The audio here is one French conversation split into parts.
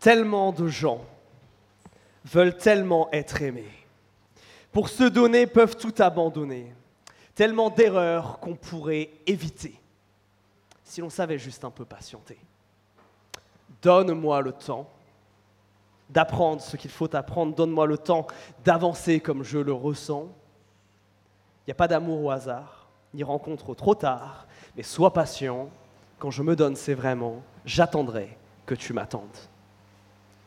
Tellement de gens veulent tellement être aimés. Pour se donner, peuvent tout abandonner. Tellement d'erreurs qu'on pourrait éviter si l'on savait juste un peu patienter. Donne-moi le temps d'apprendre ce qu'il faut apprendre. Donne-moi le temps d'avancer comme je le ressens. Il n'y a pas d'amour au hasard, ni rencontre trop tard, mais sois patient. Quand je me donne, c'est vraiment, j'attendrai que tu m'attendes.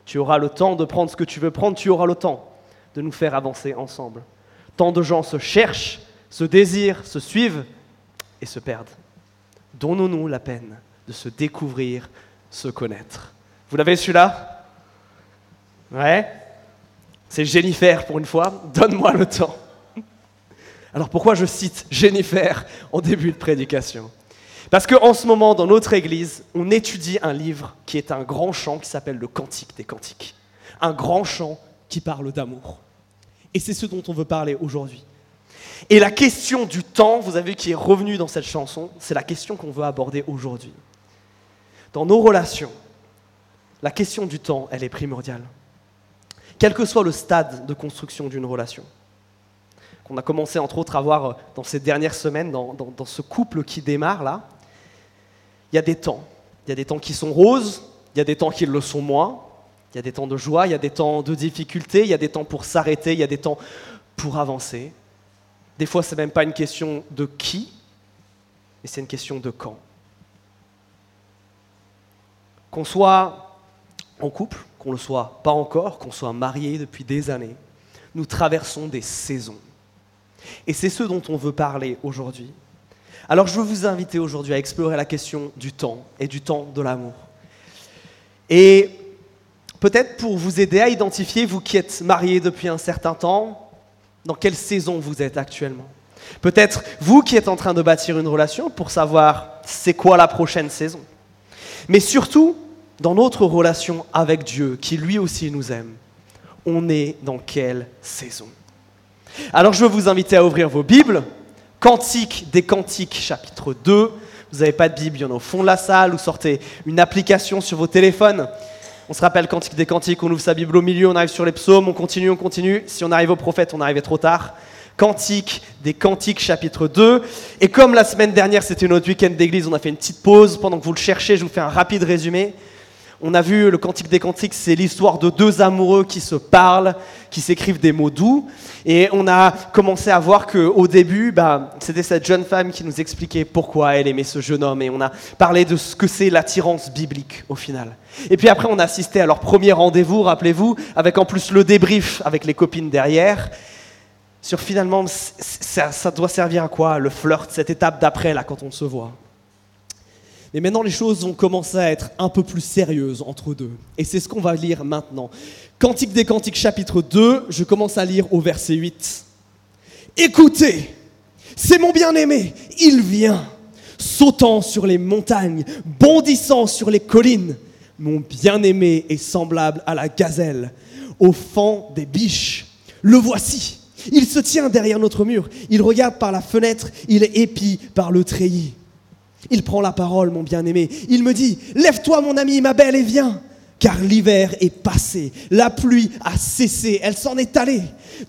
Tu auras le temps de prendre ce que tu veux prendre, tu auras le temps de nous faire avancer ensemble. Tant de gens se cherchent, se désirent, se suivent et se perdent. Donnons-nous la peine de se découvrir, se connaître. Vous l'avez celui-là? Ouais C'est Jennifer pour une fois. Donne-moi le temps. Alors pourquoi je cite Jennifer en début de prédication? Parce qu'en ce moment, dans notre église, on étudie un livre qui est un grand chant qui s'appelle le Cantique des Cantiques. Un grand chant qui parle d'amour. Et c'est ce dont on veut parler aujourd'hui. Et la question du temps, vous avez vu, qui est revenue dans cette chanson, c'est la question qu'on veut aborder aujourd'hui. Dans nos relations, la question du temps, elle est primordiale. Quel que soit le stade de construction d'une relation qu'on a commencé entre autres à voir euh, dans ces dernières semaines, dans, ce couple qui démarre là, il y a des temps. Il y a des temps qui sont roses, il y a des temps qui le sont moins, il y a des temps de joie, il y a des temps de difficulté, il y a des temps pour s'arrêter, il y a des temps pour avancer. Des fois, ce n'est même pas une question de qui, mais c'est une question de quand. Qu'on soit en couple, qu'on ne le soit pas encore, qu'on soit marié depuis des années, nous traversons des saisons. Et c'est ce dont on veut parler aujourd'hui. Alors je veux vous inviter aujourd'hui à explorer la question du temps et du temps de l'amour. Et peut-être pour vous aider à identifier, vous qui êtes mariés depuis un certain temps, dans quelle saison vous êtes actuellement. Peut-être vous qui êtes en train de bâtir une relation pour savoir c'est quoi la prochaine saison. Mais surtout, dans notre relation avec Dieu, qui lui aussi nous aime, on est dans quelle saison alors je veux vous inviter à ouvrir vos Bibles. Cantique des Cantiques, chapitre 2. Vous n'avez pas de Bible, il y en a au fond de la salle, ou sortez une application sur vos téléphones. On se rappelle Cantique des Cantiques, on ouvre sa Bible au milieu, on arrive sur les psaumes, on continue, on continue. Si on arrive au prophète, on arrivait trop tard. Cantique des Cantiques, chapitre 2. Et comme la semaine dernière, c'était notre week-end d'église, on a fait une petite pause. Pendant que vous le cherchez, je vous fais un rapide résumé. On a vu le Cantique des Cantiques, c'est l'histoire de deux amoureux qui se parlent, qui s'écrivent des mots doux. Et on a commencé à voir qu'au début, bah, c'était cette jeune femme qui nous expliquait pourquoi elle aimait ce jeune homme. Et on a parlé de ce que c'est l'attirance biblique au final. Et puis après, on a assisté à leur premier rendez-vous, rappelez-vous, avec en plus le débrief avec les copines derrière. Sur finalement, ça, ça doit servir à quoi le flirt, cette étape d'après, là, quand on se voit? Mais maintenant, les choses ont commencé à être un peu plus sérieuses entre deux. Et c'est ce qu'on va lire maintenant. Cantique des Cantiques, chapitre 2, je commence à lire au verset 8. Écoutez, c'est mon bien-aimé, il vient, sautant sur les montagnes, bondissant sur les collines. Mon bien-aimé est semblable à la gazelle, au fond des biches. Le voici. Il se tient derrière notre mur. Il regarde par la fenêtre. Il est épi par le treillis. Il prend la parole, mon bien-aimé. Il me dit, lève-toi mon ami, ma belle, et viens. Car l'hiver est passé, la pluie a cessé, elle s'en est allée.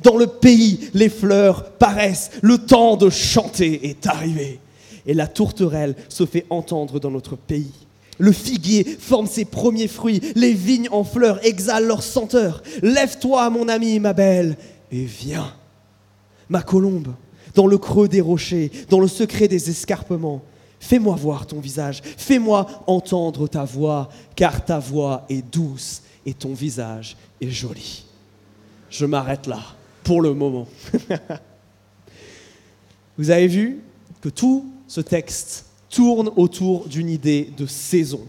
Dans le pays, les fleurs paraissent, le temps de chanter est arrivé. Et la tourterelle se fait entendre dans notre pays. Le figuier forme ses premiers fruits, les vignes en fleurs exhalent leur senteur. Lève-toi, mon ami, ma belle, et viens. Ma colombe, dans le creux des rochers, dans le secret des escarpements, Fais-moi voir ton visage, fais-moi entendre ta voix, car ta voix est douce et ton visage est joli. Je m'arrête là pour le moment. Vous avez vu que tout ce texte tourne autour d'une idée de saison,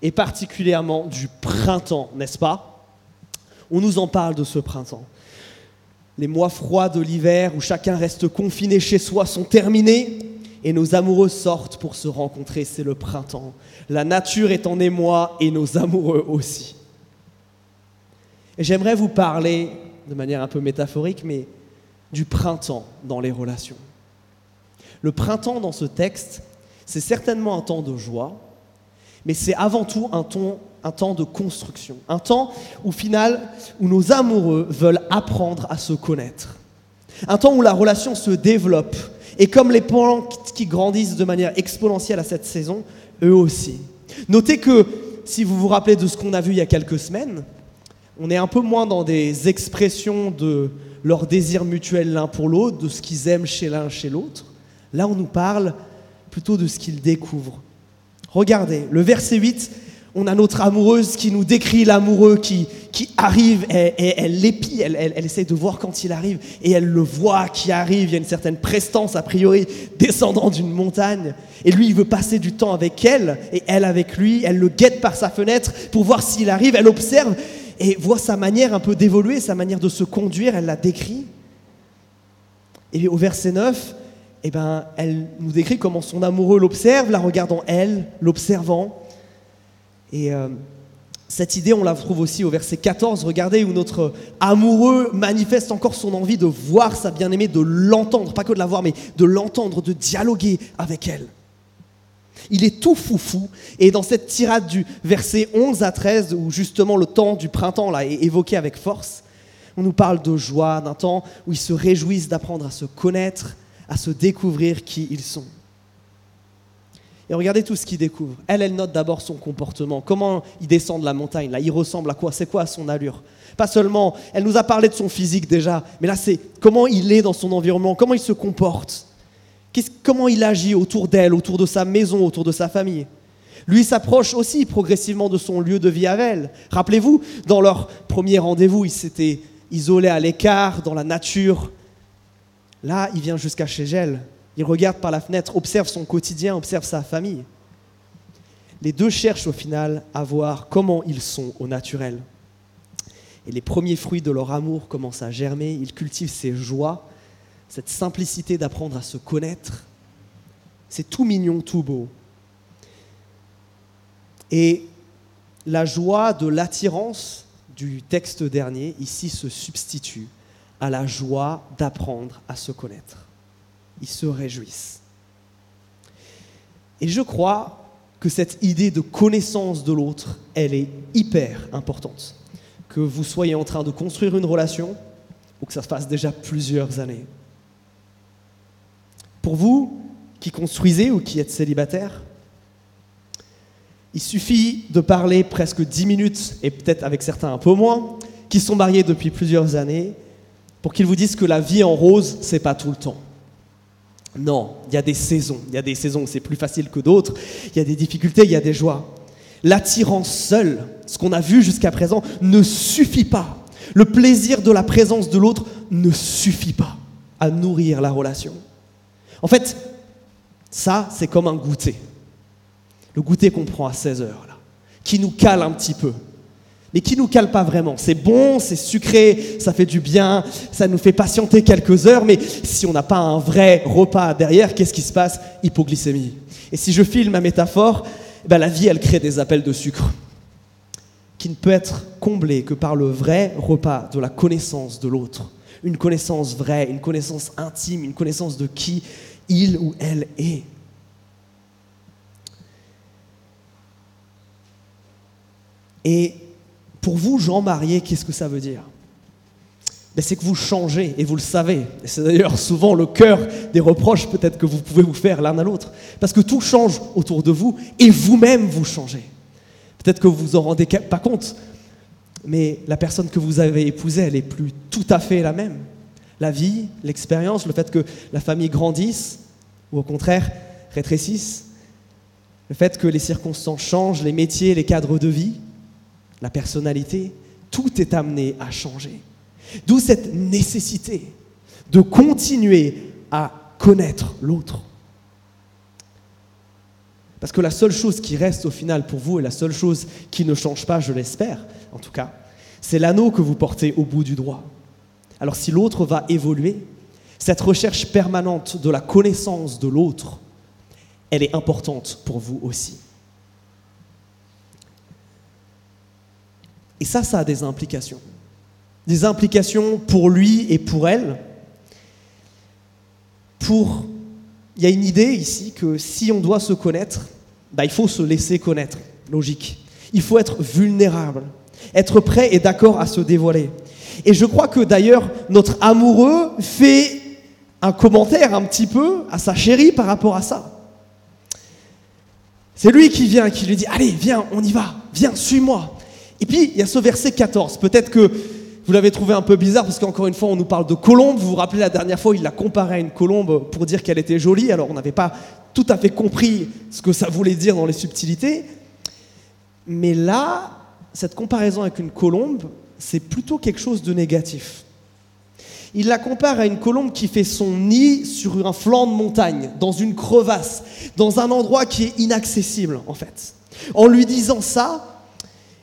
et particulièrement du printemps, n'est-ce pas? On nous en parle de ce printemps. Les mois froids de l'hiver où chacun reste confiné chez soi sont terminés et nos amoureux sortent pour se rencontrer, c'est le printemps. La nature est en émoi et nos amoureux aussi. J'aimerais vous parler, de manière un peu métaphorique, mais du printemps dans les relations. Le printemps dans ce texte, c'est certainement un temps de joie, mais c'est avant tout un temps un temps de construction, un temps au final où nos amoureux veulent apprendre à se connaître, un temps où la relation se développe et comme les plantes qui grandissent de manière exponentielle à cette saison, eux aussi. Notez que si vous vous rappelez de ce qu'on a vu il y a quelques semaines, on est un peu moins dans des expressions de leur désir mutuel l'un pour l'autre, de ce qu'ils aiment chez l'un chez l'autre. Là, on nous parle plutôt de ce qu'ils découvrent. Regardez, le verset 8, on a notre amoureuse qui nous décrit l'amoureux qui, qui arrive et, elle l'épie, elle, elle, essaie de voir quand il arrive et elle le voit qui arrive, il y a une certaine prestance a priori descendant d'une montagne. Et lui il veut passer du temps avec elle et elle avec lui, elle le guette par sa fenêtre pour voir s'il arrive, elle observe et voit sa manière un peu d'évoluer, sa manière de se conduire, elle la décrit. Et au verset 9, eh ben, elle nous décrit comment son amoureux l'observe, la regardant elle, l'observant. Et euh, cette idée, on la trouve aussi au verset 14, regardez, où notre amoureux manifeste encore son envie de voir sa bien-aimée, de l'entendre, pas que de la voir, mais de l'entendre, de dialoguer avec elle. Il est tout foufou. Et dans cette tirade du verset 11 à 13, où justement le temps du printemps là, est évoqué avec force, on nous parle de joie, d'un temps où ils se réjouissent d'apprendre à se connaître, à se découvrir qui ils sont. Et regardez tout ce qu'ils découvrent. Elle, elle note d'abord son comportement, comment il descend de la montagne, là, il ressemble à quoi, c'est quoi son allure. Pas seulement, elle nous a parlé de son physique déjà, mais là c'est comment il est dans son environnement, comment il se comporte comment il agit autour d'elle, autour de sa maison, autour de sa famille. Lui s'approche aussi progressivement de son lieu de vie avec elle. Rappelez-vous, dans leur premier rendez-vous, il s'était isolé à l'écart, dans la nature. Là, il vient jusqu'à chez elle. Il regarde par la fenêtre, observe son quotidien, observe sa famille. Les deux cherchent au final à voir comment ils sont au naturel. Et les premiers fruits de leur amour commencent à germer. Ils cultivent ces joies cette simplicité d'apprendre à se connaître, c'est tout mignon, tout beau. Et la joie de l'attirance du texte dernier, ici, se substitue à la joie d'apprendre à se connaître. Ils se réjouissent. Et je crois que cette idée de connaissance de l'autre, elle est hyper importante. Que vous soyez en train de construire une relation ou que ça se passe déjà plusieurs années. Pour vous qui construisez ou qui êtes célibataire, il suffit de parler presque dix minutes, et peut-être avec certains un peu moins, qui sont mariés depuis plusieurs années, pour qu'ils vous disent que la vie en rose, c'est pas tout le temps. Non, il y a des saisons. Il y a des saisons où c'est plus facile que d'autres. Il y a des difficultés, il y a des joies. L'attirance seule, ce qu'on a vu jusqu'à présent, ne suffit pas. Le plaisir de la présence de l'autre ne suffit pas à nourrir la relation. En fait, ça, c'est comme un goûter. Le goûter qu'on prend à 16 heures, là, qui nous cale un petit peu, mais qui nous cale pas vraiment. C'est bon, c'est sucré, ça fait du bien, ça nous fait patienter quelques heures, mais si on n'a pas un vrai repas derrière, qu'est-ce qui se passe? Hypoglycémie. Et si je file ma métaphore, eh ben la vie, elle crée des appels de sucre qui ne peut être comblé que par le vrai repas de la connaissance de l'autre. Une connaissance vraie, une connaissance intime, une connaissance de qui il ou elle est. Et pour vous, gens mariés, qu'est-ce que ça veut dire? Ben, C'est que vous changez, et vous le savez. C'est d'ailleurs souvent le cœur des reproches peut-être que vous pouvez vous faire l'un à l'autre. Parce que tout change autour de vous, et vous-même vous changez. Peut-être que vous vous en rendez pas compte, mais la personne que vous avez épousée, elle n'est plus tout à fait la même la vie, l'expérience, le fait que la famille grandisse, ou au contraire rétrécisse, le fait que les circonstances changent, les métiers, les cadres de vie, la personnalité, tout est amené à changer. D'où cette nécessité de continuer à connaître l'autre. Parce que la seule chose qui reste au final pour vous, et la seule chose qui ne change pas, je l'espère en tout cas, c'est l'anneau que vous portez au bout du droit. Alors si l'autre va évoluer, cette recherche permanente de la connaissance de l'autre, elle est importante pour vous aussi. Et ça, ça a des implications. Des implications pour lui et pour elle. Pour, il y a une idée ici que si on doit se connaître, bah, il faut se laisser connaître. Logique. Il faut être vulnérable, être prêt et d'accord à se dévoiler. Et je crois que d'ailleurs, notre amoureux fait un commentaire un petit peu à sa chérie par rapport à ça. C'est lui qui vient, qui lui dit, allez, viens, on y va, viens, suis-moi. Et puis, il y a ce verset 14. Peut-être que vous l'avez trouvé un peu bizarre parce qu'encore une fois, on nous parle de colombe. Vous vous rappelez la dernière fois, il l'a comparé à une colombe pour dire qu'elle était jolie. Alors, on n'avait pas tout à fait compris ce que ça voulait dire dans les subtilités. Mais là, cette comparaison avec une colombe, c'est plutôt quelque chose de négatif. Il la compare à une colombe qui fait son nid sur un flanc de montagne, dans une crevasse, dans un endroit qui est inaccessible en fait. En lui disant ça,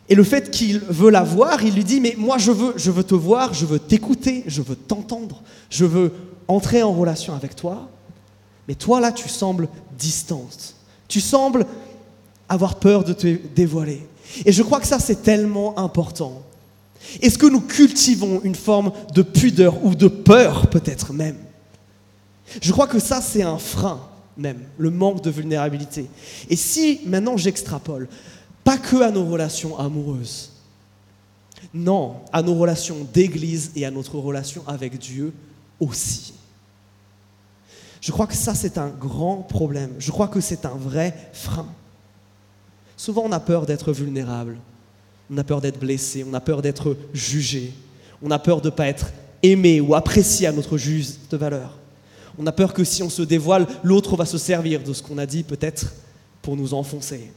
et le fait qu'il veut la voir, il lui dit mais moi je veux je veux te voir, je veux t'écouter, je veux t'entendre, je veux entrer en relation avec toi. Mais toi là tu sembles distante. Tu sembles avoir peur de te dévoiler. Et je crois que ça c'est tellement important. Est-ce que nous cultivons une forme de pudeur ou de peur peut-être même? Je crois que ça, c'est un frein même, le manque de vulnérabilité. Et si maintenant j'extrapole, pas que à nos relations amoureuses, non, à nos relations d'église et à notre relation avec Dieu aussi. Je crois que ça, c'est un grand problème. Je crois que c'est un vrai frein. Souvent, on a peur d'être vulnérable. On a peur d'être blessé, on a peur d'être jugé, on a peur de ne pas être aimé ou apprécié à notre juste valeur. On a peur que si on se dévoile, l'autre va se servir de ce qu'on a dit peut-être pour nous enfoncer.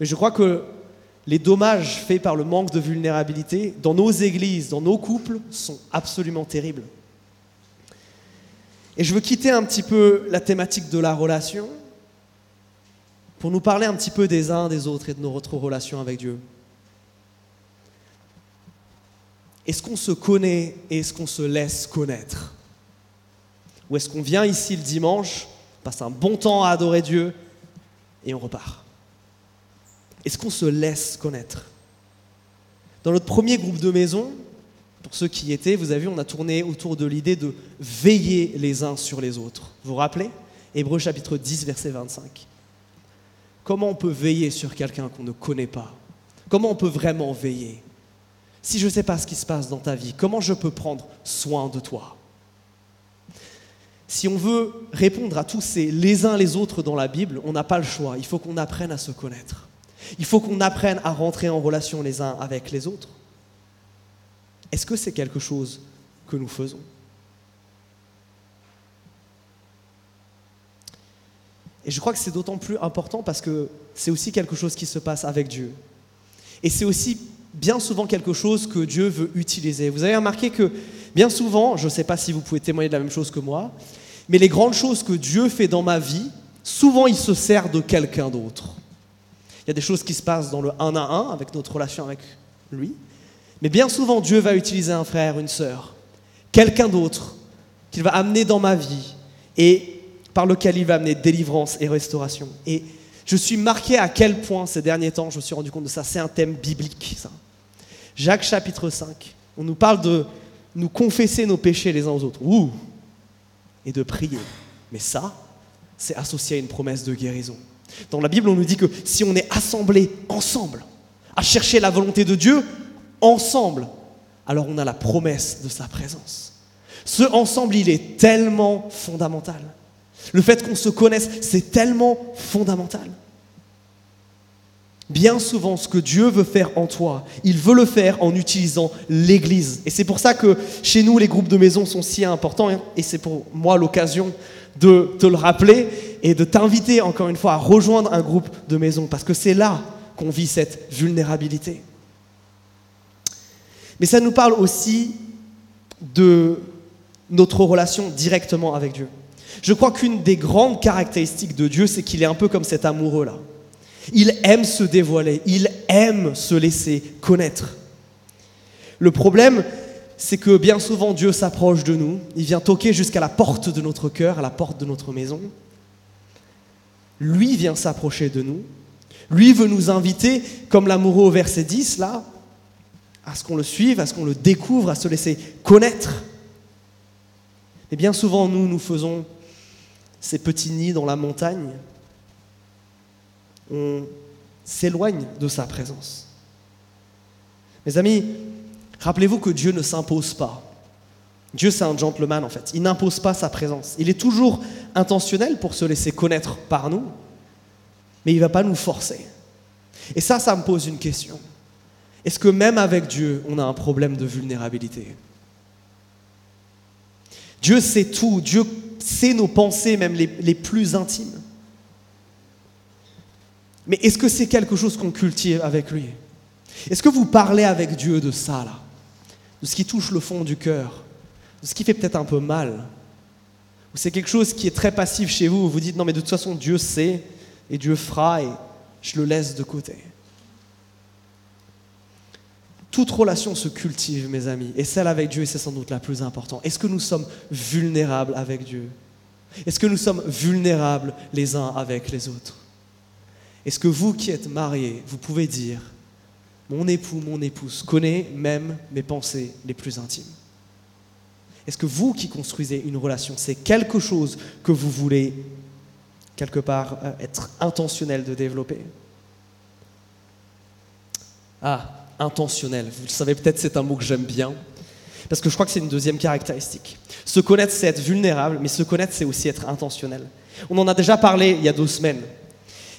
Mais je crois que les dommages faits par le manque de vulnérabilité dans nos églises, dans nos couples, sont absolument terribles. Et je veux quitter un petit peu la thématique de la relation pour nous parler un petit peu des uns des autres et de notre relation avec Dieu. Est-ce qu'on se connaît et est-ce qu'on se laisse connaître? Ou est-ce qu'on vient ici le dimanche, passe un bon temps à adorer Dieu et on repart? Est-ce qu'on se laisse connaître? Dans notre premier groupe de maison, pour ceux qui y étaient, vous avez vu, on a tourné autour de l'idée de veiller les uns sur les autres. Vous vous rappelez? Hébreu chapitre 10, verset 25. Comment on peut veiller sur quelqu'un qu'on ne connaît pas? Comment on peut vraiment veiller? Si je ne sais pas ce qui se passe dans ta vie, comment je peux prendre soin de toi? Si on veut répondre à tous ces les uns les autres dans la Bible, on n'a pas le choix. Il faut qu'on apprenne à se connaître. Il faut qu'on apprenne à rentrer en relation les uns avec les autres. Est-ce que c'est quelque chose que nous faisons? Et je crois que c'est d'autant plus important parce que c'est aussi quelque chose qui se passe avec Dieu. Et c'est aussi bien souvent quelque chose que Dieu veut utiliser. Vous avez remarqué que bien souvent, je ne sais pas si vous pouvez témoigner de la même chose que moi, mais les grandes choses que Dieu fait dans ma vie, souvent il se sert de quelqu'un d'autre. Il y a des choses qui se passent dans le un à un avec notre relation avec lui, mais bien souvent Dieu va utiliser un frère, une sœur, quelqu'un d'autre qu'il va amener dans ma vie. Et par lequel il va amener délivrance et restauration. Et je suis marqué à quel point ces derniers temps, je me suis rendu compte de ça, c'est un thème biblique, ça. Jacques chapitre 5, on nous parle de nous confesser nos péchés les uns aux autres, ouh, et de prier. Mais ça, c'est associé à une promesse de guérison. Dans la Bible, on nous dit que si on est assemblés ensemble, à chercher la volonté de Dieu, ensemble, alors on a la promesse de sa présence. Ce ensemble, il est tellement fondamental. Le fait qu'on se connaisse, c'est tellement fondamental. Bien souvent, ce que Dieu veut faire en toi, il veut le faire en utilisant l'Église. Et c'est pour ça que chez nous, les groupes de maison sont si importants. Et c'est pour moi l'occasion de te le rappeler et de t'inviter encore une fois à rejoindre un groupe de maison. Parce que c'est là qu'on vit cette vulnérabilité. Mais ça nous parle aussi de notre relation directement avec Dieu. Je crois qu'une des grandes caractéristiques de Dieu, c'est qu'il est un peu comme cet amoureux-là. Il aime se dévoiler, il aime se laisser connaître. Le problème, c'est que bien souvent Dieu s'approche de nous, il vient toquer jusqu'à la porte de notre cœur, à la porte de notre maison. Lui vient s'approcher de nous. Lui veut nous inviter, comme l'amoureux au verset 10, là, à ce qu'on le suive, à ce qu'on le découvre, à se laisser connaître. Et bien souvent, nous, nous faisons ces petits nids dans la montagne. On s'éloigne de sa présence. Mes amis, rappelez-vous que Dieu ne s'impose pas. Dieu, c'est un gentleman en fait. Il n'impose pas sa présence. Il est toujours intentionnel pour se laisser connaître par nous, mais il ne va pas nous forcer. Et ça, ça me pose une question. Est-ce que même avec Dieu, on a un problème de vulnérabilité? Dieu sait tout, Dieu sait nos pensées, même les, plus intimes. Mais est-ce que c'est quelque chose qu'on cultive avec lui? Est-ce que vous parlez avec Dieu de ça, là? De ce qui touche le fond du cœur. De ce qui fait peut-être un peu mal. Ou c'est quelque chose qui est très passif chez vous, vous dites non mais de toute façon Dieu sait, et Dieu fera, et je le laisse de côté. Toute relation se cultive, mes amis, et celle avec Dieu, c'est sans doute la plus importante. Est-ce que nous sommes vulnérables avec Dieu? Est-ce que nous sommes vulnérables les uns avec les autres? Est-ce que vous qui êtes mariés, vous pouvez dire, mon époux, mon épouse connaît même mes pensées les plus intimes Est-ce que vous qui construisez une relation, c'est quelque chose que vous voulez quelque part euh, être intentionnel de développer? Ah, intentionnel. Vous le savez peut-être, c'est un mot que j'aime bien, parce que je crois que c'est une deuxième caractéristique. Se connaître, c'est être vulnérable, mais se connaître, c'est aussi être intentionnel. On en a déjà parlé il y a deux semaines.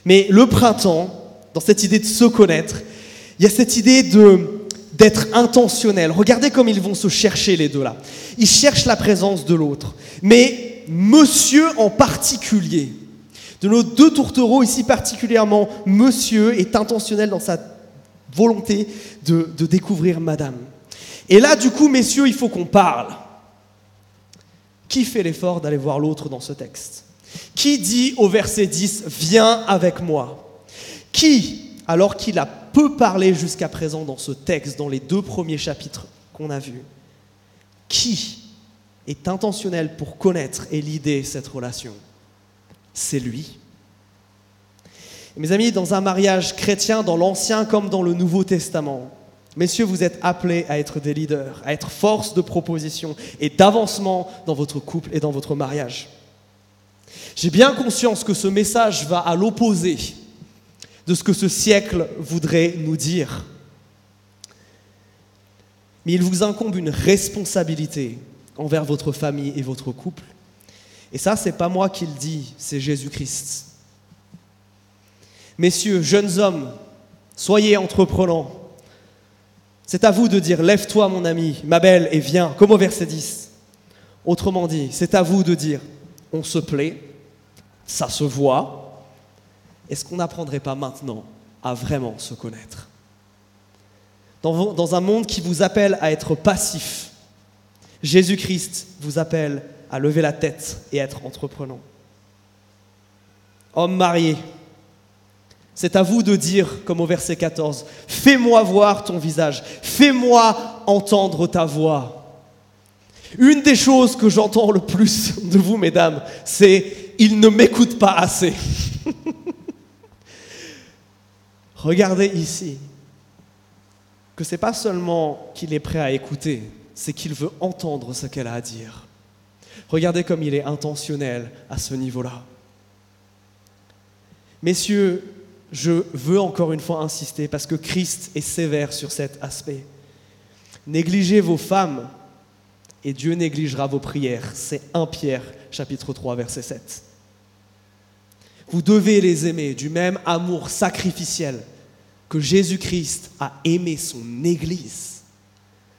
Mais le printemps, dans cette idée de se connaître, il y a cette idée de d'être intentionnel. Regardez comme ils vont se chercher les deux là. Ils cherchent la présence de l'autre. Mais monsieur en particulier, de nos deux tourtereaux ici particulièrement, monsieur est intentionnel dans sa volonté de, découvrir Madame. Et là, du coup, messieurs, il faut qu'on parle. Qui fait l'effort d'aller voir l'autre dans ce texte? Qui dit au verset 10, viens avec moi Qui, alors qu'il a peu parlé jusqu'à présent dans ce texte, dans les deux premiers chapitres qu'on a vus, qui est intentionnel pour connaître et l'idée cette relation? C'est lui. Mes amis, dans un mariage chrétien, dans l'Ancien comme dans le Nouveau Testament, messieurs, vous êtes appelés à être des leaders, à être force de proposition et d'avancement dans votre couple et dans votre mariage. J'ai bien conscience que ce message va à l'opposé de ce que ce siècle voudrait nous dire. Mais il vous incombe une responsabilité envers votre famille et votre couple. Et ça, c'est pas moi qui le dis, c'est Jésus-Christ. Messieurs, jeunes hommes, soyez entreprenants. C'est à vous de dire Lève-toi, mon ami, ma belle, et viens, comme au verset 10. Autrement dit, c'est à vous de dire On se plaît, ça se voit. Est-ce qu'on n'apprendrait pas maintenant à vraiment se connaître? Dans, un monde qui vous appelle à être passif, Jésus-Christ vous appelle à lever la tête et être entreprenant. Homme marié, c'est à vous de dire, comme au verset 14, Fais-moi voir ton visage, fais-moi entendre ta voix. Une des choses que j'entends le plus de vous, mesdames, c'est Il ne m'écoute pas assez. Regardez ici que c'est pas seulement qu'il est prêt à écouter, c'est qu'il veut entendre ce qu'elle a à dire. Regardez comme il est intentionnel à ce niveau-là. Messieurs, je veux encore une fois insister parce que Christ est sévère sur cet aspect. Négligez vos femmes et Dieu négligera vos prières. C'est 1 Pierre chapitre 3 verset 7. Vous devez les aimer du même amour sacrificiel que Jésus-Christ a aimé son Église.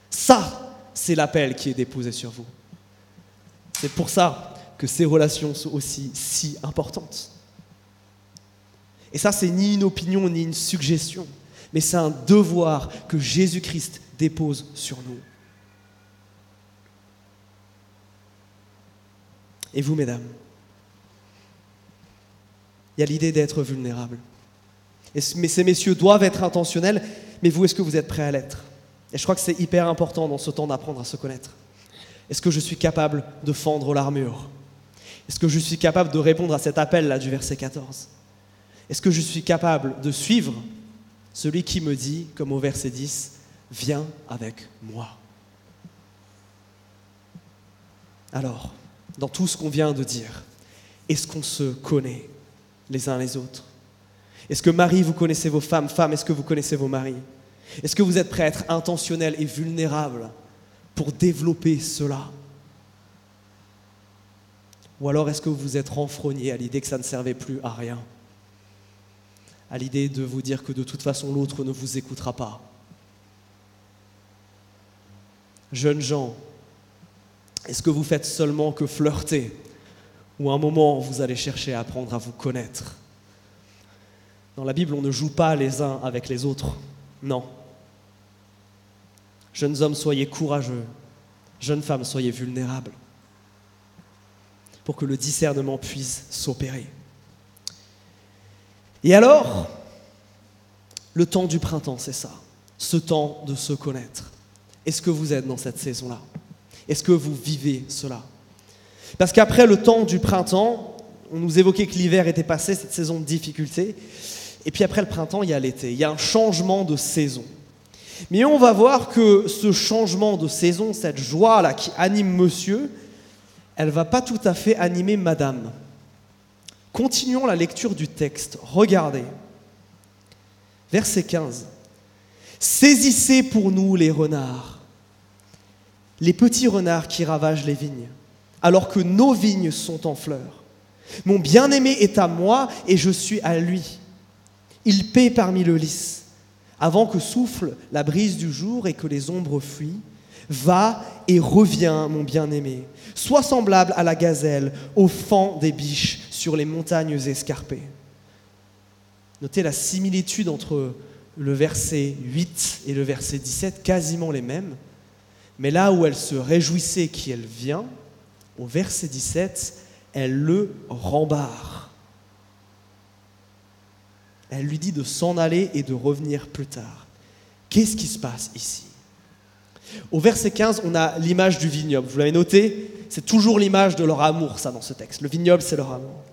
Ça, c'est l'appel qui est déposé sur vous. C'est pour ça que ces relations sont aussi si importantes. Et ça, c'est ni une opinion ni une suggestion, mais c'est un devoir que Jésus-Christ dépose sur nous. Et vous, mesdames, il y a l'idée d'être vulnérable. Et ces messieurs doivent être intentionnels, mais vous, est-ce que vous êtes prêts à l'être? Et je crois que c'est hyper important dans ce temps d'apprendre à se connaître. Est-ce que je suis capable de fendre l'armure? Est-ce que je suis capable de répondre à cet appel-là du verset 14 est-ce que je suis capable de suivre celui qui me dit, comme au verset 10, viens avec moi Alors, dans tout ce qu'on vient de dire, est-ce qu'on se connaît les uns les autres? Est-ce que Marie, vous connaissez vos femmes? Femmes, est-ce que vous connaissez vos maris? Est-ce que vous êtes prêts à être intentionnel et vulnérable pour développer cela? Ou alors est-ce que vous êtes renfrogné à l'idée que ça ne servait plus à rien? À l'idée de vous dire que de toute façon l'autre ne vous écoutera pas? Jeunes gens, est-ce que vous faites seulement que flirter? Ou un moment vous allez chercher à apprendre à vous connaître? Dans la Bible, on ne joue pas les uns avec les autres. Non. Jeunes hommes, soyez courageux. Jeunes femmes, soyez vulnérables. Pour que le discernement puisse s'opérer. Et alors, le temps du printemps, c'est ça. Ce temps de se connaître. Est-ce que vous êtes dans cette saison-là? Est-ce que vous vivez cela? Parce qu'après le temps du printemps, on nous évoquait que l'hiver était passé, cette saison de difficulté. Et puis après le printemps, il y a l'été. Il y a un changement de saison. Mais on va voir que ce changement de saison, cette joie-là qui anime monsieur, elle va pas tout à fait animer madame. Continuons la lecture du texte. Regardez. Verset 15. Saisissez pour nous les renards, les petits renards qui ravagent les vignes, alors que nos vignes sont en fleurs. Mon bien-aimé est à moi et je suis à lui. Il paie parmi le lys avant que souffle la brise du jour et que les ombres fuient. Va et reviens, mon bien-aimé. Sois semblable à la gazelle, au fond des biches sur les montagnes escarpées. Notez la similitude entre le verset 8 et le verset 17, quasiment les mêmes. Mais là où elle se réjouissait qu'elle vient, au verset 17, elle le rembarre. Elle lui dit de s'en aller et de revenir plus tard. Qu'est-ce qui se passe ici? Au verset 15, on a l'image du vignoble. Vous l'avez noté? C'est toujours l'image de leur amour, ça, dans ce texte. Le vignoble, c'est leur amour.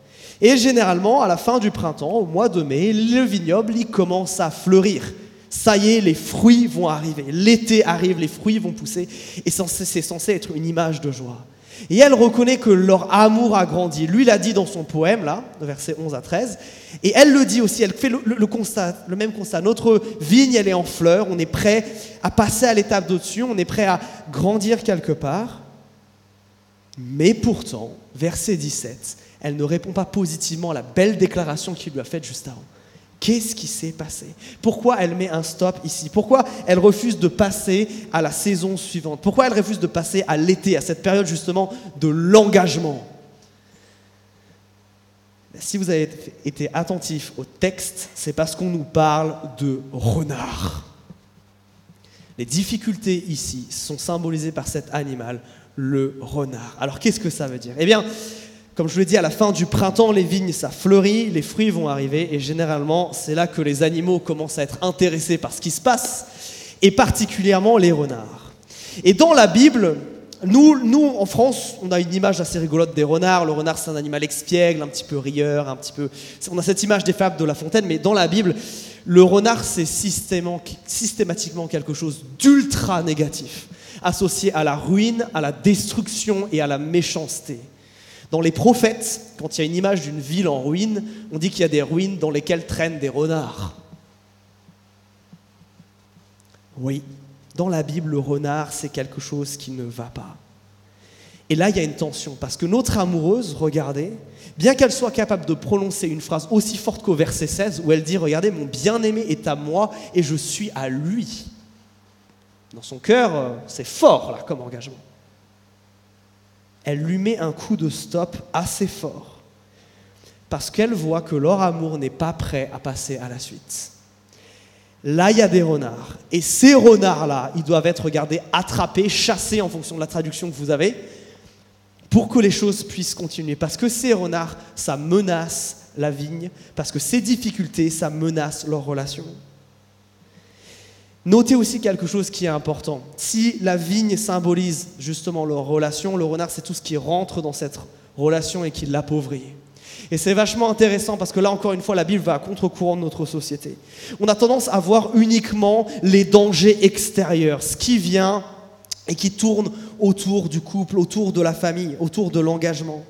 Et généralement, à la fin du printemps, au mois de mai, le vignoble, il commence à fleurir. Ça y est, les fruits vont arriver. L'été arrive, les fruits vont pousser. Et c'est censé être une image de joie. Et elle reconnaît que leur amour a grandi. Lui l'a dit dans son poème, là, versets 11 à 13. Et elle le dit aussi, elle fait le même constat. Notre vigne, elle est en fleurs, on est prêt à passer à l'étape d'au-dessus, on est prêt à grandir quelque part. Mais pourtant, verset 17, elle ne répond pas positivement à la belle déclaration qu'il lui a faite juste avant. Qu'est-ce qui s'est passé? Pourquoi elle met un stop ici? Pourquoi elle refuse de passer à la saison suivante? Pourquoi elle refuse de passer à l'été, à cette période justement de l'engagement? Si vous avez été attentif au texte, c'est parce qu'on nous parle de renard. Les difficultés ici sont symbolisées par cet animal, le renard. Alors qu'est-ce que ça veut dire? Eh bien, comme je vous l'ai dit, à la fin du printemps, les vignes, ça fleurit, les fruits vont arriver, et généralement, c'est là que les animaux commencent à être intéressés par ce qui se passe, et particulièrement les renards. Et dans la Bible, nous, en France, on a une image assez rigolote des renards. Le renard, c'est un animal expiègle, un petit peu rieur, un petit peu. On a cette image des fables de La Fontaine, mais dans la Bible, le renard, c'est systématiquement quelque chose d'ultra négatif, associé à la ruine, à la destruction et à la méchanceté. Dans les prophètes, quand il y a une image d'une ville en ruine, on dit qu'il y a des ruines dans lesquelles traînent des renards. Oui, dans la Bible, le renard, c'est quelque chose qui ne va pas. Et là, il y a une tension, parce que notre amoureuse, regardez, bien qu'elle soit capable de prononcer une phrase aussi forte qu'au verset 16, où elle dit, regardez, mon bien-aimé est à moi et je suis à lui. Dans son cœur, euh, c'est fort, là, comme engagement elle lui met un coup de stop assez fort, parce qu'elle voit que leur amour n'est pas prêt à passer à la suite. Là, il y a des renards, et ces renards-là, ils doivent être regardés, attrapés, chassés en fonction de la traduction que vous avez, pour que les choses puissent continuer. Parce que ces renards, ça menace la vigne, parce que ces difficultés, ça menace leur relation. Notez aussi quelque chose qui est important. Si la vigne symbolise justement leur relation, le renard, c'est tout ce qui rentre dans cette relation et qui l'appauvrit. Et c'est vachement intéressant parce que là, encore une fois, la Bible va à contre-courant de notre société. On a tendance à voir uniquement les dangers extérieurs, ce qui vient et qui tourne autour du couple, autour de la famille, autour de l'engagement.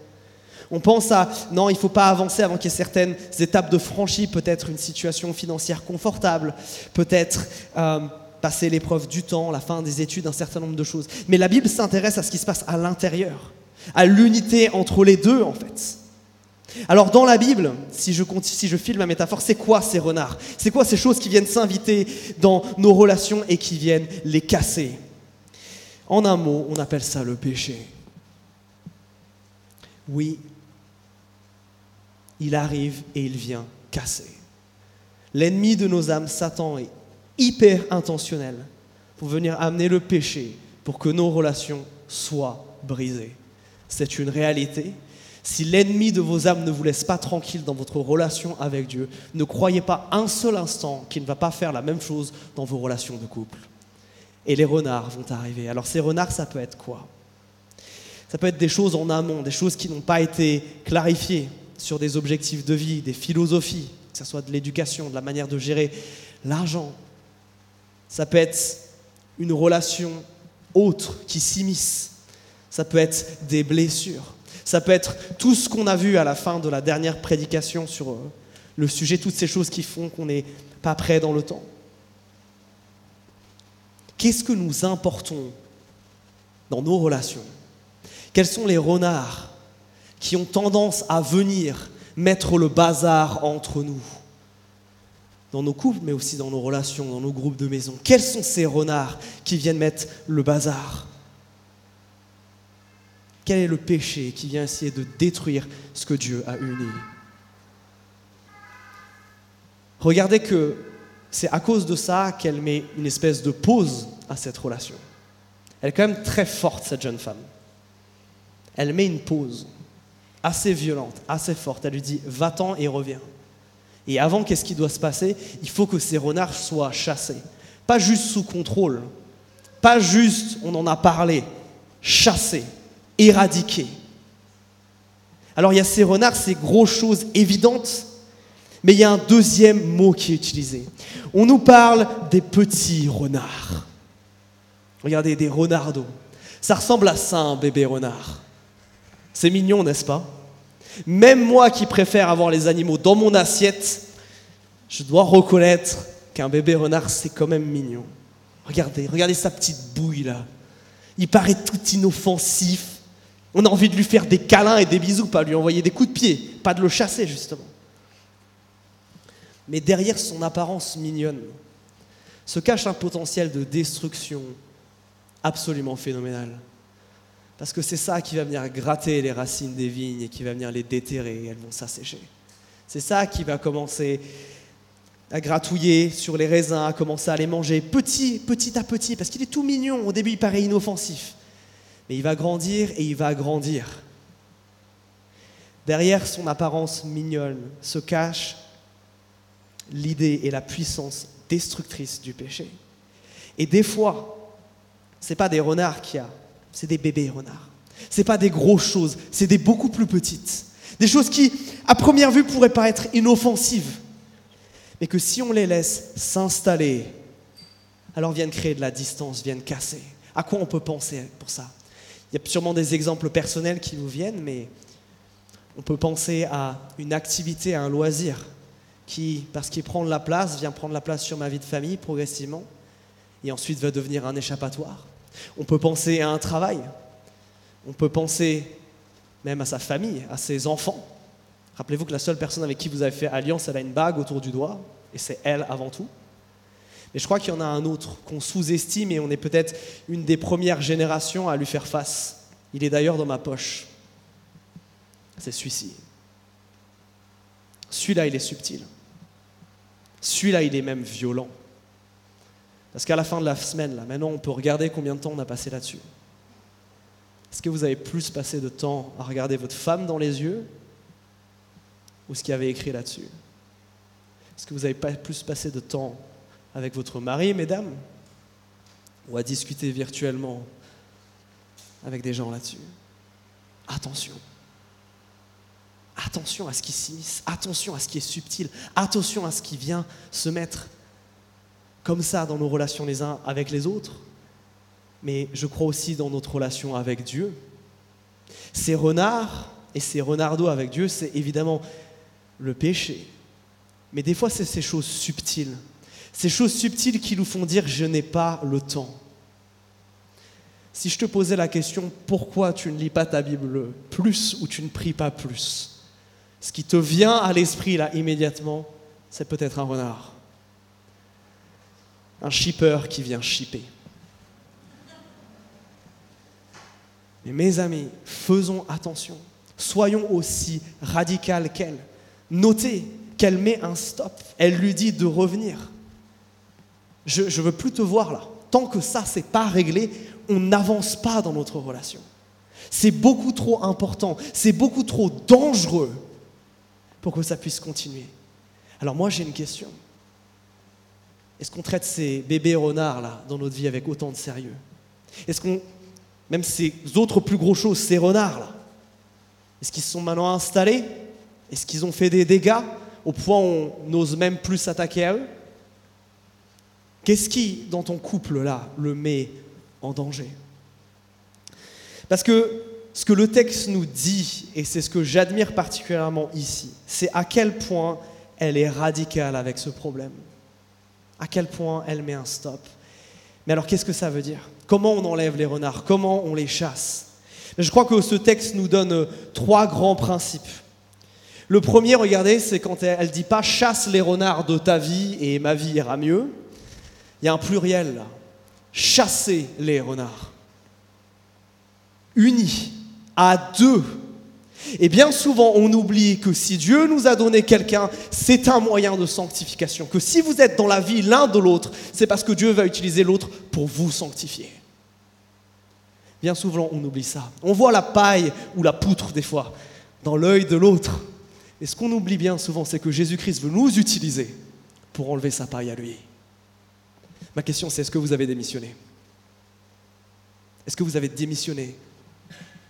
On pense à non, il ne faut pas avancer avant qu'il y ait certaines étapes de franchie, peut-être une situation financière confortable, peut-être euh, passer l'épreuve du temps, la fin des études, un certain nombre de choses. Mais la Bible s'intéresse à ce qui se passe à l'intérieur, à l'unité entre les deux en fait. Alors dans la Bible, si je, si je file ma métaphore, c'est quoi ces renards? C'est quoi ces choses qui viennent s'inviter dans nos relations et qui viennent les casser? En un mot, on appelle ça le péché. Oui, il arrive et il vient casser. L'ennemi de nos âmes, Satan, est hyper intentionnel pour venir amener le péché pour que nos relations soient brisées. C'est une réalité. Si l'ennemi de vos âmes ne vous laisse pas tranquille dans votre relation avec Dieu, ne croyez pas un seul instant qu'il ne va pas faire la même chose dans vos relations de couple. Et les renards vont arriver. Alors ces renards, ça peut être quoi? Ça peut être des choses en amont, des choses qui n'ont pas été clarifiées sur des objectifs de vie, des philosophies, que ce soit de l'éducation, de la manière de gérer l'argent. Ça peut être une relation autre qui s'immisce. Ça peut être des blessures. Ça peut être tout ce qu'on a vu à la fin de la dernière prédication sur euh, le sujet, toutes ces choses qui font qu'on n'est pas prêt dans le temps. Qu'est-ce que nous importons dans nos relations? Quels sont les renards qui ont tendance à venir mettre le bazar entre nous dans nos couples, mais aussi dans nos relations, dans nos groupes de maison. Quels sont ces renards qui viennent mettre le bazar? Quel est le péché qui vient essayer de détruire ce que Dieu a uni? Regardez que c'est à cause de ça qu'elle met une espèce de pause à cette relation. Elle est quand même très forte, cette jeune femme. Elle met une pause assez violente, assez forte. Elle lui dit Va-t'en et reviens. Et avant, qu'est-ce qui doit se passer? Il faut que ces renards soient chassés. Pas juste sous contrôle, pas juste on en a parlé, chassés, éradiqués. Alors il y a ces renards, ces grosses choses évidentes, mais il y a un deuxième mot qui est utilisé. On nous parle des petits renards. Regardez, des renardos. Ça ressemble à ça, un bébé renard. C'est mignon, n'est-ce pas? Même moi qui préfère avoir les animaux dans mon assiette, je dois reconnaître qu'un bébé renard, c'est quand même mignon. Regardez, regardez sa petite bouille là. Il paraît tout inoffensif. On a envie de lui faire des câlins et des bisous, pas lui envoyer des coups de pied, pas de le chasser justement. Mais derrière son apparence mignonne se cache un potentiel de destruction absolument phénoménal. Parce que c'est ça qui va venir gratter les racines des vignes et qui va venir les déterrer et elles vont s'assécher. C'est ça qui va commencer à gratouiller sur les raisins, à commencer à les manger petit, petit à petit, parce qu'il est tout mignon. Au début, il paraît inoffensif. Mais il va grandir et il va grandir. Derrière son apparence mignonne se cache l'idée et la puissance destructrice du péché. Et des fois, ce n'est pas des renards qui a c'est des bébés renards. Ce n'est pas des grosses choses, c'est des beaucoup plus petites. Des choses qui, à première vue, pourraient paraître inoffensives, mais que si on les laisse s'installer, alors viennent créer de la distance, viennent casser. À quoi on peut penser pour ça? Il y a sûrement des exemples personnels qui nous viennent, mais on peut penser à une activité, à un loisir, qui, parce qu'il prend de la place, vient prendre la place sur ma vie de famille progressivement, et ensuite va devenir un échappatoire. On peut penser à un travail. On peut penser même à sa famille, à ses enfants. Rappelez-vous que la seule personne avec qui vous avez fait alliance, elle a une bague autour du doigt, et c'est elle avant tout. Mais je crois qu'il y en a un autre qu'on sous-estime et on est peut-être une des premières générations à lui faire face. Il est d'ailleurs dans ma poche. C'est celui-ci. Celui-là, il est subtil. Celui-là, il est même violent. Parce qu'à la fin de la semaine, là, maintenant, on peut regarder combien de temps on a passé là-dessus. Est-ce que vous avez plus passé de temps à regarder votre femme dans les yeux ou ce qu'il y avait écrit là-dessus? Est-ce que vous avez pas plus passé de temps avec votre mari, mesdames Ou à discuter virtuellement avec des gens là-dessus? Attention. Attention à ce qui s'immisce, attention à ce qui est subtil, attention à ce qui vient se mettre comme ça dans nos relations les uns avec les autres, mais je crois aussi dans notre relation avec Dieu. Ces renards, et ces renardeaux avec Dieu, c'est évidemment le péché. Mais des fois, c'est ces choses subtiles. Ces choses subtiles qui nous font dire je n'ai pas le temps. Si je te posais la question pourquoi tu ne lis pas ta Bible plus ou tu ne pries pas plus, ce qui te vient à l'esprit là immédiatement, c'est peut-être un renard. Un shipper qui vient shipper. Mais mes amis, faisons attention. Soyons aussi radicales qu'elle. Notez qu'elle met un stop. Elle lui dit de revenir. Je ne veux plus te voir là. Tant que ça, c'est pas réglé, on n'avance pas dans notre relation. C'est beaucoup trop important, c'est beaucoup trop dangereux pour que ça puisse continuer. Alors moi j'ai une question. Est-ce qu'on traite ces bébés renards là dans notre vie avec autant de sérieux? Est-ce qu'on, même ces autres plus gros choses, ces renards là, est-ce qu'ils sont maintenant installés? Est-ce qu'ils ont fait des dégâts au point où on n'ose même plus s'attaquer à eux? Qu'est-ce qui, dans ton couple là, le met en danger? Parce que ce que le texte nous dit, et c'est ce que j'admire particulièrement ici, c'est à quel point elle est radicale avec ce problème. À quel point elle met un stop. Mais alors qu'est-ce que ça veut dire? Comment on enlève les renards? Comment on les chasse? Je crois que ce texte nous donne trois grands principes. Le premier, regardez, c'est quand elle ne dit pas chasse les renards de ta vie et ma vie ira mieux. Il y a un pluriel là chasser les renards. Unis, à deux. Et bien souvent, on oublie que si Dieu nous a donné quelqu'un, c'est un moyen de sanctification. Que si vous êtes dans la vie l'un de l'autre, c'est parce que Dieu va utiliser l'autre pour vous sanctifier. Bien souvent, on oublie ça. On voit la paille ou la poutre des fois dans l'œil de l'autre. Et ce qu'on oublie bien souvent, c'est que Jésus-Christ veut nous utiliser pour enlever sa paille à lui. Ma question, c'est est-ce que vous avez démissionné? Est-ce que vous avez démissionné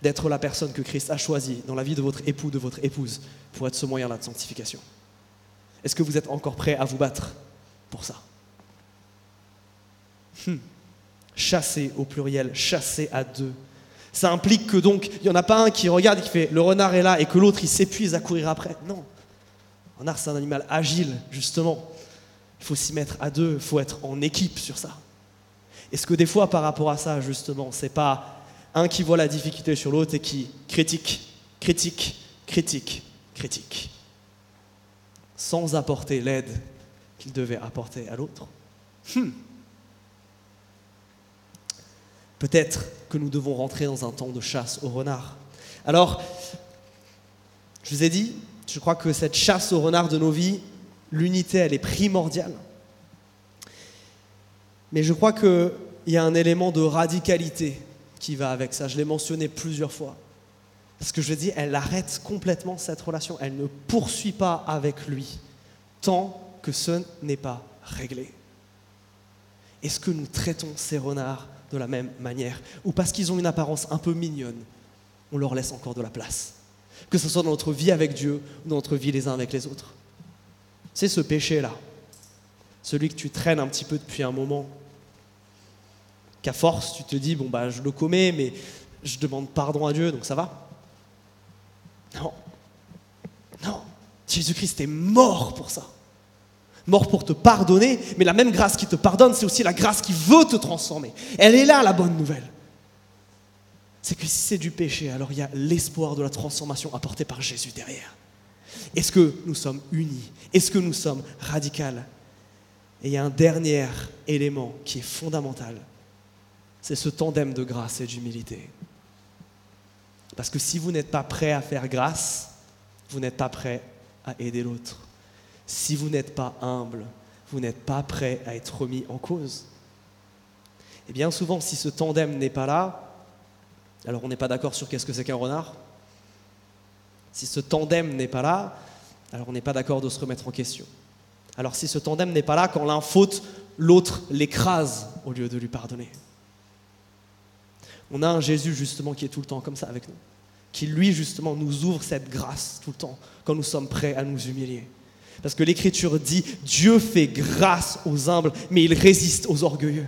d'être la personne que Christ a choisie dans la vie de votre époux, de votre épouse, pour être ce moyen-là de sanctification Est-ce que vous êtes encore prêt à vous battre pour ça hmm. Chasser au pluriel, chasser à deux. Ça implique que donc, il n'y en a pas un qui regarde et qui fait le renard est là et que l'autre il s'épuise à courir après. Non. Le renard c'est un animal agile, justement. Il faut s'y mettre à deux, il faut être en équipe sur ça. Est-ce que des fois, par rapport à ça, justement, c'est pas un qui voit la difficulté sur l'autre et qui critique, critique, critique, critique, sans apporter l'aide qu'il devait apporter à l'autre hmm. Peut-être que nous devons rentrer dans un temps de chasse au renard. Alors, je vous ai dit, je crois que cette chasse au renard de nos vies, l'unité, elle est primordiale. Mais je crois qu'il y a un élément de radicalité qui va avec ça. Je l'ai mentionné plusieurs fois. Parce que je dis, elle arrête complètement cette relation. Elle ne poursuit pas avec lui tant que ce n'est pas réglé. Est-ce que nous traitons ces renards de la même manière? Ou parce qu'ils ont une apparence un peu mignonne, on leur laisse encore de la place? Que ce soit dans notre vie avec Dieu ou dans notre vie les uns avec les autres. C'est ce péché-là, celui que tu traînes un petit peu depuis un moment, qu'à force tu te dis, bon bah je le commets, mais je demande pardon à Dieu, donc ça va Non. Non. Jésus-Christ est mort pour ça. Mort pour te pardonner, mais la même grâce qui te pardonne, c'est aussi la grâce qui veut te transformer. Elle est là, la bonne nouvelle. C'est que si c'est du péché, alors il y a l'espoir de la transformation apportée par Jésus derrière. Est-ce que nous sommes unis? Est-ce que nous sommes radicales? Et il y a un dernier élément qui est fondamental. C'est ce tandem de grâce et d'humilité. Parce que si vous n'êtes pas prêt à faire grâce, vous n'êtes pas prêt à aider l'autre. Si vous n'êtes pas humble, vous n'êtes pas prêt à être remis en cause. Et bien souvent, si ce tandem n'est pas là, alors on n'est pas d'accord sur qu'est-ce que c'est qu'un renard, si ce tandem n'est pas là, alors on n'est pas d'accord de se remettre en question. Alors si ce tandem n'est pas là, quand l'un faute, l'autre l'écrase au lieu de lui pardonner. On a un Jésus justement qui est tout le temps comme ça avec nous, qui lui justement nous ouvre cette grâce tout le temps quand nous sommes prêts à nous humilier. Parce que l'Écriture dit, Dieu fait grâce aux humbles, mais il résiste aux orgueilleux.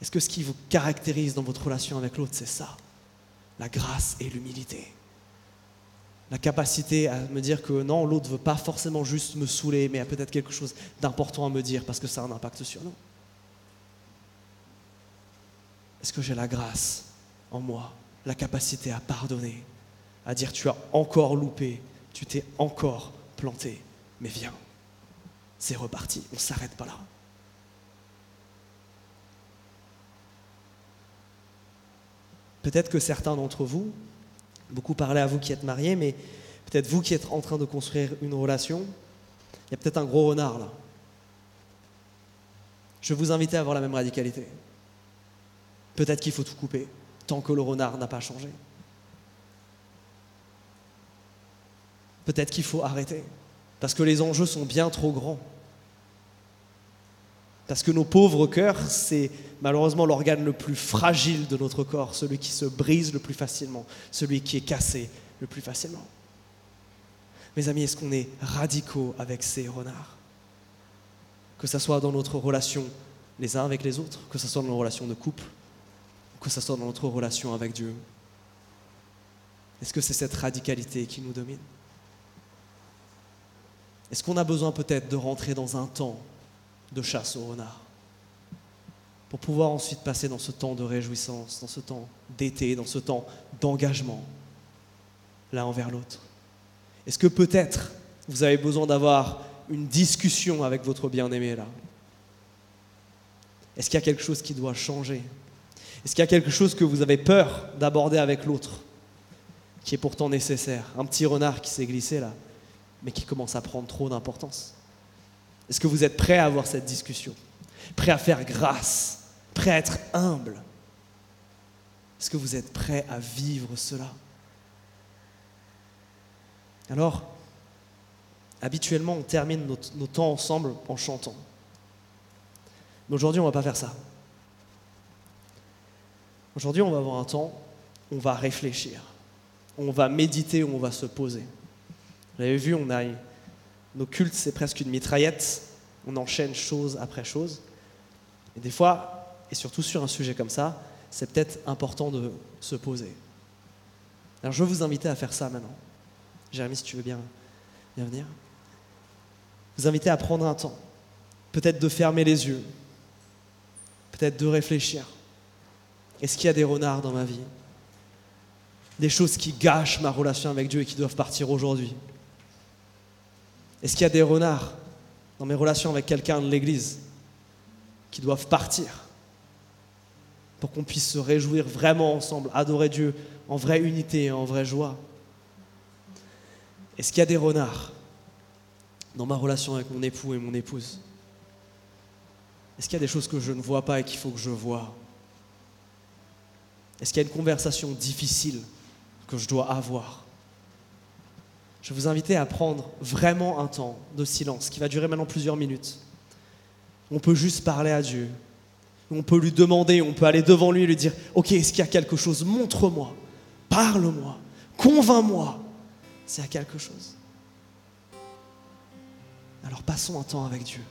Est-ce que ce qui vous caractérise dans votre relation avec l'autre, c'est ça? La grâce et l'humilité. La capacité à me dire que non, l'autre ne veut pas forcément juste me saouler, mais a peut-être quelque chose d'important à me dire parce que ça a un impact sur nous. Est-ce que j'ai la grâce en moi, la capacité à pardonner, à dire tu as encore loupé, tu t'es encore planté, mais viens, c'est reparti, on ne s'arrête pas là. Peut-être que certains d'entre vous, beaucoup parlé à vous qui êtes mariés, mais peut-être vous qui êtes en train de construire une relation, il y a peut-être un gros renard là. Je vous inviter à avoir la même radicalité. Peut-être qu'il faut tout couper tant que le renard n'a pas changé. Peut-être qu'il faut arrêter parce que les enjeux sont bien trop grands. Parce que nos pauvres cœurs, c'est malheureusement l'organe le plus fragile de notre corps, celui qui se brise le plus facilement, celui qui est cassé le plus facilement. Mes amis, est-ce qu'on est radicaux avec ces renards? Que ce soit dans notre relation les uns avec les autres, que ce soit dans nos relations de couple, que ce soit dans notre relation avec Dieu. Est-ce que c'est cette radicalité qui nous domine? Est-ce qu'on a besoin peut-être de rentrer dans un temps de chasse au renard. Pour pouvoir ensuite passer dans ce temps de réjouissance, dans ce temps d'été, dans ce temps d'engagement, l'un envers l'autre? Est-ce que peut-être vous avez besoin d'avoir une discussion avec votre bien-aimé là? Est-ce qu'il y a quelque chose qui doit changer? Est-ce qu'il y a quelque chose que vous avez peur d'aborder avec l'autre, qui est pourtant nécessaire? Un petit renard qui s'est glissé là, mais qui commence à prendre trop d'importance. Est-ce que vous êtes prêt à avoir cette discussion? Prêt à faire grâce? Prêt à être humble? Est-ce que vous êtes prêt à vivre cela? Alors, habituellement, on termine nos, temps ensemble en chantant. Mais aujourd'hui, on ne va pas faire ça. Aujourd'hui, on va avoir un temps, on va réfléchir, on va méditer, on va se poser. Vous avez vu, on a nos cultes, c'est presque une mitraillette. On enchaîne chose après chose. Et des fois, et surtout sur un sujet comme ça, c'est peut-être important de se poser. Alors je veux vous inviter à faire ça maintenant. Jérémy, si tu veux bien, bien venir. Vous inviter à prendre un temps. Peut-être de fermer les yeux. Peut-être de réfléchir. Est-ce qu'il y a des renards dans ma vie? Des choses qui gâchent ma relation avec Dieu et qui doivent partir aujourd'hui? Est-ce qu'il y a des renards dans mes relations avec quelqu'un de l'Église qui doivent partir pour qu'on puisse se réjouir vraiment ensemble, adorer Dieu en vraie unité et en vraie joie? Est-ce qu'il y a des renards dans ma relation avec mon époux et mon épouse? Est-ce qu'il y a des choses que je ne vois pas et qu'il faut que je vois? Est-ce qu'il y a une conversation difficile que je dois avoir je vous inviter à prendre vraiment un temps de silence qui va durer maintenant plusieurs minutes. On peut juste parler à Dieu. On peut lui demander, on peut aller devant lui et lui dire, ok, est-ce qu'il y a quelque chose? Montre-moi, parle-moi, convainc-moi y a quelque chose. Alors passons un temps avec Dieu.